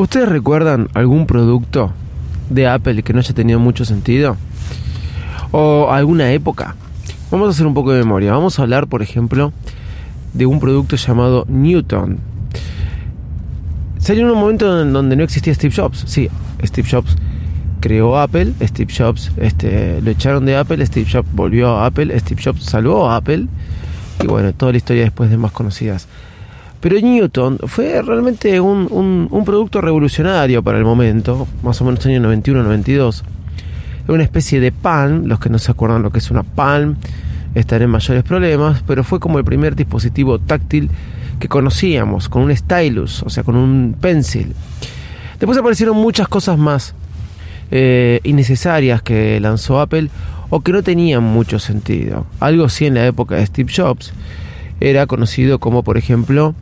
¿Ustedes recuerdan algún producto de Apple que no haya tenido mucho sentido? ¿O alguna época? Vamos a hacer un poco de memoria. Vamos a hablar, por ejemplo, de un producto llamado Newton. En un momento en donde no existía Steve Jobs. Sí, Steve Jobs creó Apple, Steve Jobs este, lo echaron de Apple, Steve Jobs volvió a Apple, Steve Jobs salvó a Apple. Y bueno, toda la historia después de más conocidas. Pero Newton fue realmente un, un, producto revolucionario para el momento, más o menos año 91-92. Era una especie de pan, los que no se acuerdan lo que es una pan están en mayores problemas, pero fue como el primer dispositivo táctil que conocíamos, con un stylus, o sea, con un pencil. Después aparecieron muchas cosas más eh, innecesarias que lanzó Apple o que no tenían mucho sentido. Algo sí en la época de Steve Jobs era conocido como, por ejemplo,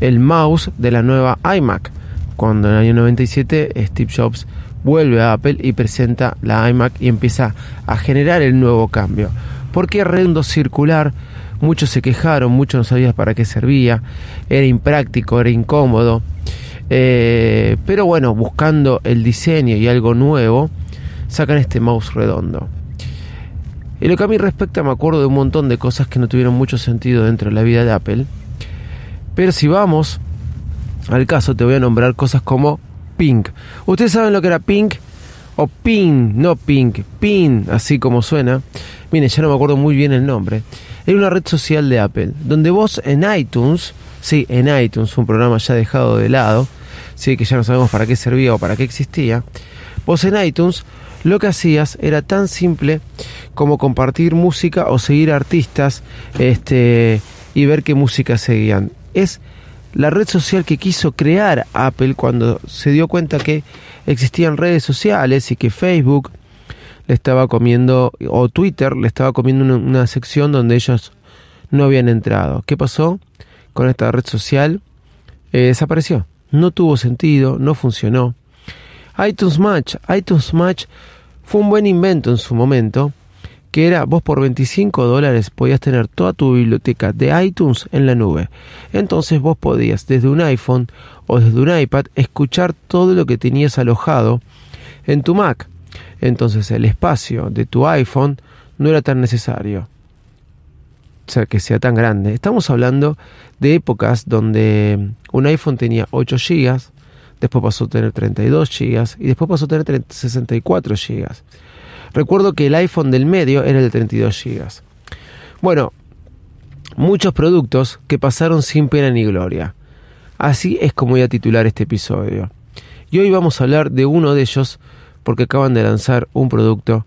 el mouse de la nueva iMac, cuando en el año 97 Steve Jobs vuelve a Apple y presenta la iMac y empieza a generar el nuevo cambio. Porque redondo circular, muchos se quejaron, muchos no sabían para qué servía, era impráctico, era incómodo. Eh, pero bueno, buscando el diseño y algo nuevo, sacan este mouse redondo. Y lo que a mí respecta, me acuerdo de un montón de cosas que no tuvieron mucho sentido dentro de la vida de Apple. Pero si vamos al caso, te voy a nombrar cosas como Pink. ¿Ustedes saben lo que era Pink? O Pin, no Pink, Pin, así como suena. Mire, ya no me acuerdo muy bien el nombre. Era una red social de Apple, donde vos en iTunes, sí, en iTunes, un programa ya dejado de lado, sí, que ya no sabemos para qué servía o para qué existía, vos en iTunes lo que hacías era tan simple como compartir música o seguir artistas este, y ver qué música seguían es la red social que quiso crear Apple cuando se dio cuenta que existían redes sociales y que Facebook le estaba comiendo, o Twitter le estaba comiendo una, sección donde ellos no habían entrado. ¿Qué pasó con esta red social? Eh, desapareció. No tuvo sentido, no funcionó. iTunes Match. iTunes Match fue un buen invento en su momento, que era vos por 25 dólares podías tener toda tu biblioteca de iTunes en la nube. Entonces vos podías desde un iPhone o desde un iPad escuchar todo lo que tenías alojado en tu Mac. Entonces el espacio de tu iPhone no era tan necesario. O sea, que sea tan grande. Estamos hablando de épocas donde un iPhone tenía 8 GB, después pasó a tener 32 GB y después pasó a tener 64 GB. Recuerdo que el iPhone del medio era el de 32 GB. Bueno, muchos productos que pasaron sin pena ni gloria. Así es como voy a titular este episodio. Y hoy vamos a hablar de uno de ellos porque acaban de lanzar un producto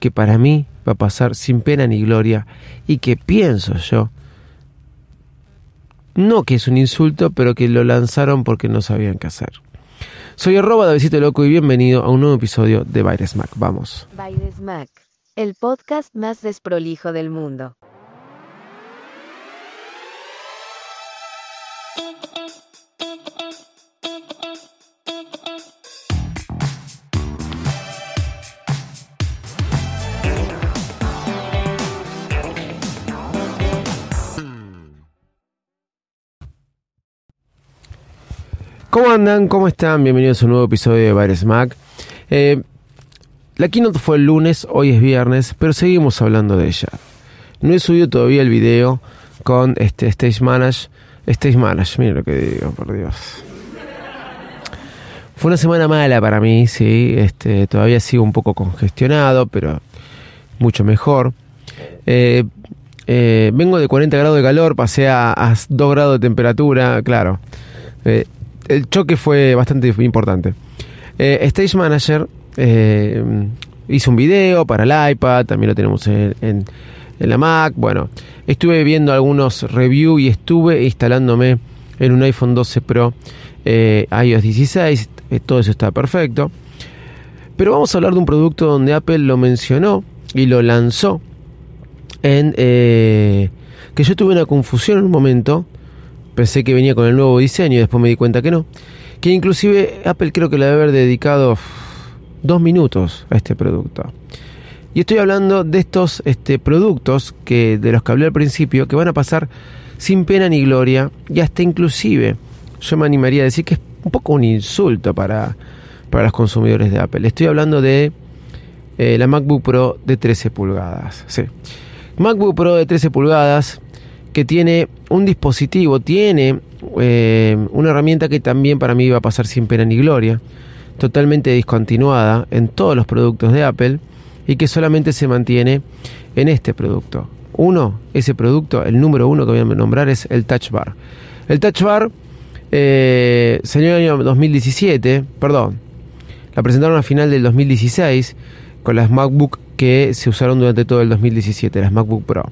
que para mí va a pasar sin pena ni gloria y que pienso yo, no que es un insulto, pero que lo lanzaron porque no sabían qué hacer. Soy arroba Davidito Loco y bienvenido a un nuevo episodio de Baires Mac. Vamos. Baires Mac, el podcast más desprolijo del mundo. ¿Cómo andan? ¿Cómo están? Bienvenidos a un nuevo episodio de Bares Mac. Eh, la keynote fue el lunes, hoy es viernes, pero seguimos hablando de ella. No he subido todavía el video con este Stage Manage. Stage Manage, miren lo que digo, por Dios. Fue una semana mala para mí, sí. Este, todavía sigo un poco congestionado, pero mucho mejor. Eh, eh, vengo de 40 grados de calor, pasé a, 2 grados de temperatura, claro el choque fue bastante importante. Eh, Stage Manager eh, hizo un video para el iPad, también lo tenemos en, la Mac. Bueno, estuve viendo algunos reviews y estuve instalándome en un iPhone 12 Pro eh, iOS 16, eh, todo eso está perfecto. Pero vamos a hablar de un producto donde Apple lo mencionó y lo lanzó en eh, que yo tuve una confusión en un momento. Pensé que venía con el nuevo diseño y después me di cuenta que no. Que inclusive Apple creo que le debe haber dedicado dos minutos a este producto. Y estoy hablando de estos este, productos que de los que hablé al principio, que van a pasar sin pena ni gloria, y hasta inclusive yo me animaría a decir que es un poco un insulto para, para los consumidores de Apple. Estoy hablando de eh, la MacBook Pro de 13 pulgadas. Sí. MacBook Pro de 13 pulgadas que tiene un dispositivo, tiene eh, una herramienta que también para mí va a pasar sin pena ni gloria, totalmente discontinuada en todos los productos de Apple y que solamente se mantiene en este producto. Uno, ese producto, el número uno que voy a nombrar es el Touch Bar. El Touch Bar eh, salió en el año 2017, perdón, la presentaron a final del 2016 con las MacBook que se usaron durante todo el 2017, las MacBook Pro.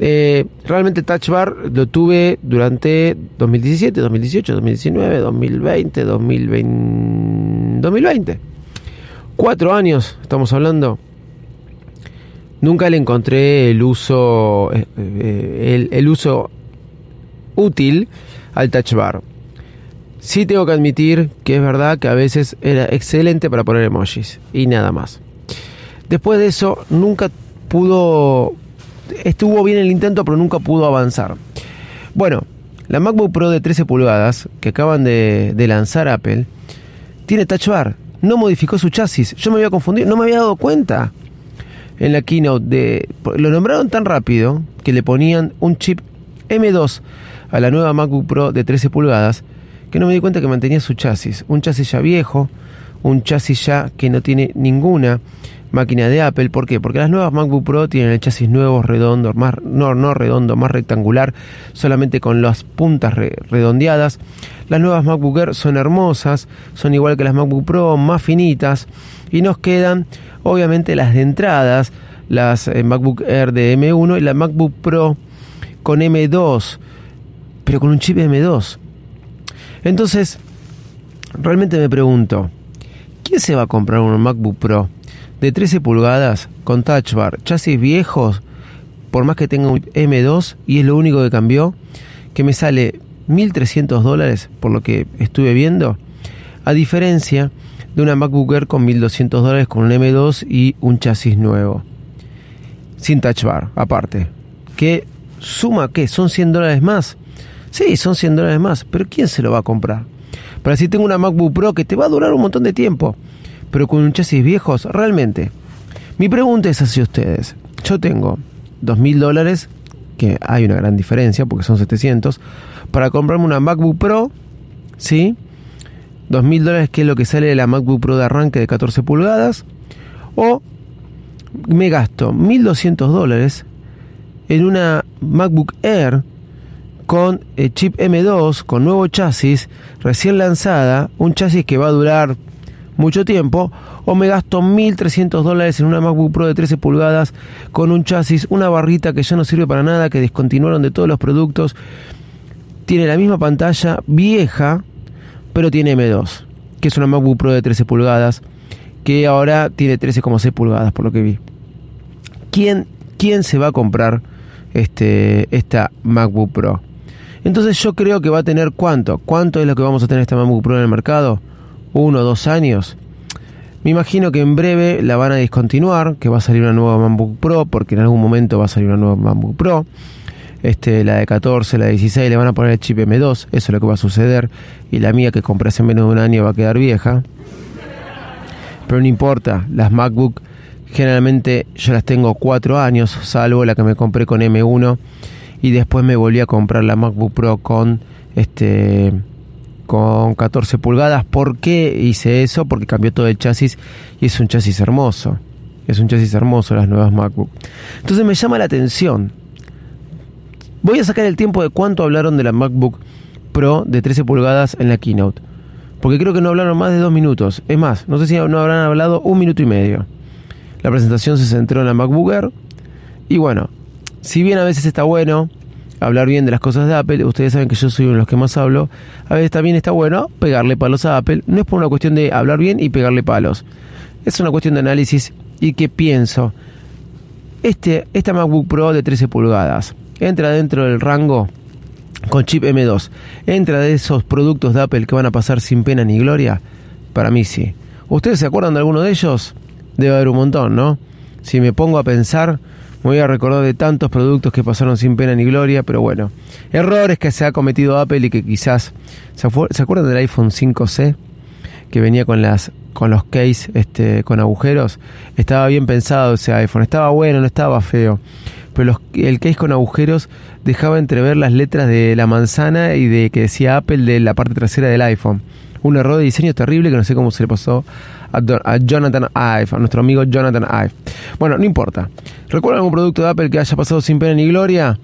Eh, realmente Touch Bar lo tuve durante 2017, 2018, 2019, 2020, 2020, 2020. Cuatro años, estamos hablando. Nunca le encontré el uso, eh, eh, el, el uso útil al touch bar. Sí tengo que admitir que es verdad que a veces era excelente para poner emojis y nada más. Después de eso nunca pudo, estuvo bien el intento pero nunca pudo avanzar. Bueno, la MacBook Pro de 13 pulgadas que acaban de, lanzar Apple tiene touch bar, no modificó su chasis. Yo me había confundido, no me había dado cuenta en la keynote de lo nombraron tan rápido que le ponían un chip M2 a la nueva MacBook Pro de 13 pulgadas que no me di cuenta que mantenía su chasis. Un chasis ya viejo, un chasis ya que no tiene ninguna máquina de Apple. ¿Por qué? Porque las nuevas MacBook Pro tienen el chasis nuevo, redondo, más, no, no redondo, más rectangular, solamente con las puntas redondeadas. Las nuevas MacBook Air son hermosas, son igual que las MacBook Pro, más finitas. Y nos quedan, obviamente, las de entradas, las eh, MacBook Air de M1 y la MacBook Pro con M2 pero con un chip M2. Entonces, realmente me pregunto, ¿quién se va a comprar un MacBook Pro de 13 pulgadas con Touch Bar, chasis viejos, por más que tenga un M2 y es lo único que cambió, que me sale 1.300 dólares por lo que estuve viendo, a diferencia de una MacBook Air con 1.200 dólares con un M2 y un chasis nuevo, sin Touch Bar aparte, que suma que son 100 dólares más. Sí, son 100 dólares más, pero ¿quién se lo va a comprar? Para si tengo una MacBook Pro que te va a durar un montón de tiempo, pero con un chasis viejos, realmente. Mi pregunta es hacia ustedes. Yo tengo 2.000 dólares, que hay una gran diferencia porque son 700, para comprarme una MacBook Pro, ¿sí? 2.000 dólares que es lo que sale de la MacBook Pro de arranque de 14 pulgadas, o me gasto 1.200 dólares en una MacBook Air con eh, chip M2, con nuevo chasis, recién lanzada, un chasis que va a durar mucho tiempo, o me gasto 1.300 dólares en una MacBook Pro de 13 pulgadas con un chasis, una barrita que ya no sirve para nada, que descontinuaron de todos los productos, tiene la misma pantalla vieja, pero tiene M2, que es una MacBook Pro de 13 pulgadas, que ahora tiene 13,6 pulgadas por lo que vi. ¿Quién, quién se va a comprar este, esta MacBook Pro? Entonces yo creo que va a tener cuánto. ¿Cuánto es lo que vamos a tener esta MacBook Pro en el mercado? ¿Uno o dos años? Me imagino que en breve la van a discontinuar, que va a salir una nueva MacBook Pro, porque en algún momento va a salir una nueva MacBook Pro. Este, la de 14, la de 16, le van a poner el chip M2, eso es lo que va a suceder. Y la mía que compré hace menos de un año va a quedar vieja. Pero no importa, las MacBook generalmente yo las tengo cuatro años, salvo la que me compré con M1 y después me volví a comprar la MacBook Pro con este con 14 pulgadas. ¿Por qué hice eso? Porque cambió todo el chasis y es un chasis hermoso. Es un chasis hermoso las nuevas MacBook. Entonces me llama la atención. Voy a sacar el tiempo de cuánto hablaron de la MacBook Pro de 13 pulgadas en la keynote. Porque creo que no hablaron más de dos minutos. Es más, no sé si no habrán hablado un minuto y medio. La presentación se centró en la MacBook Air. Y bueno, si bien a veces está bueno hablar bien de las cosas de Apple, ustedes saben que yo soy uno de los que más hablo, a veces también está bueno pegarle palos a Apple, no es por una cuestión de hablar bien y pegarle palos, es una cuestión de análisis y que pienso, este, esta MacBook Pro de 13 pulgadas entra dentro del rango con chip M2, entra de esos productos de Apple que van a pasar sin pena ni gloria, para mí sí. ¿Ustedes se acuerdan de alguno de ellos? Debe haber un montón, ¿no? Si me pongo a pensar, me voy a recordar de tantos productos que pasaron sin pena ni gloria, pero bueno, errores que se ha cometido Apple y que quizás... ¿Se, acuerdan del iPhone 5C? Que venía con las con los case este, con agujeros. Estaba bien pensado ese iPhone, estaba bueno, no estaba feo. Pero el case con agujeros dejaba entrever las letras de la manzana y de que decía Apple de la parte trasera del iPhone. Un error de diseño terrible que no sé cómo se le pasó a, Jonathan Ive, a nuestro amigo Jonathan Ive. Bueno, no importa. ¿Recuerdan algún producto de Apple que haya pasado sin pena ni gloria?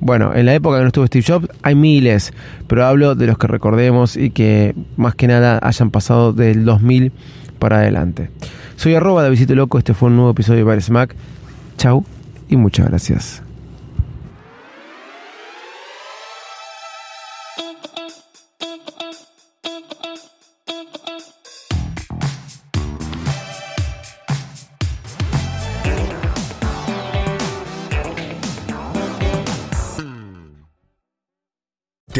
Bueno, en la época que no estuvo Steve Jobs hay miles, pero hablo de los que recordemos y que más que nada hayan pasado del 2000 para adelante. Soy arroba de Visito Loco, este fue un nuevo episodio de Bares Mac. Chau y muchas gracias.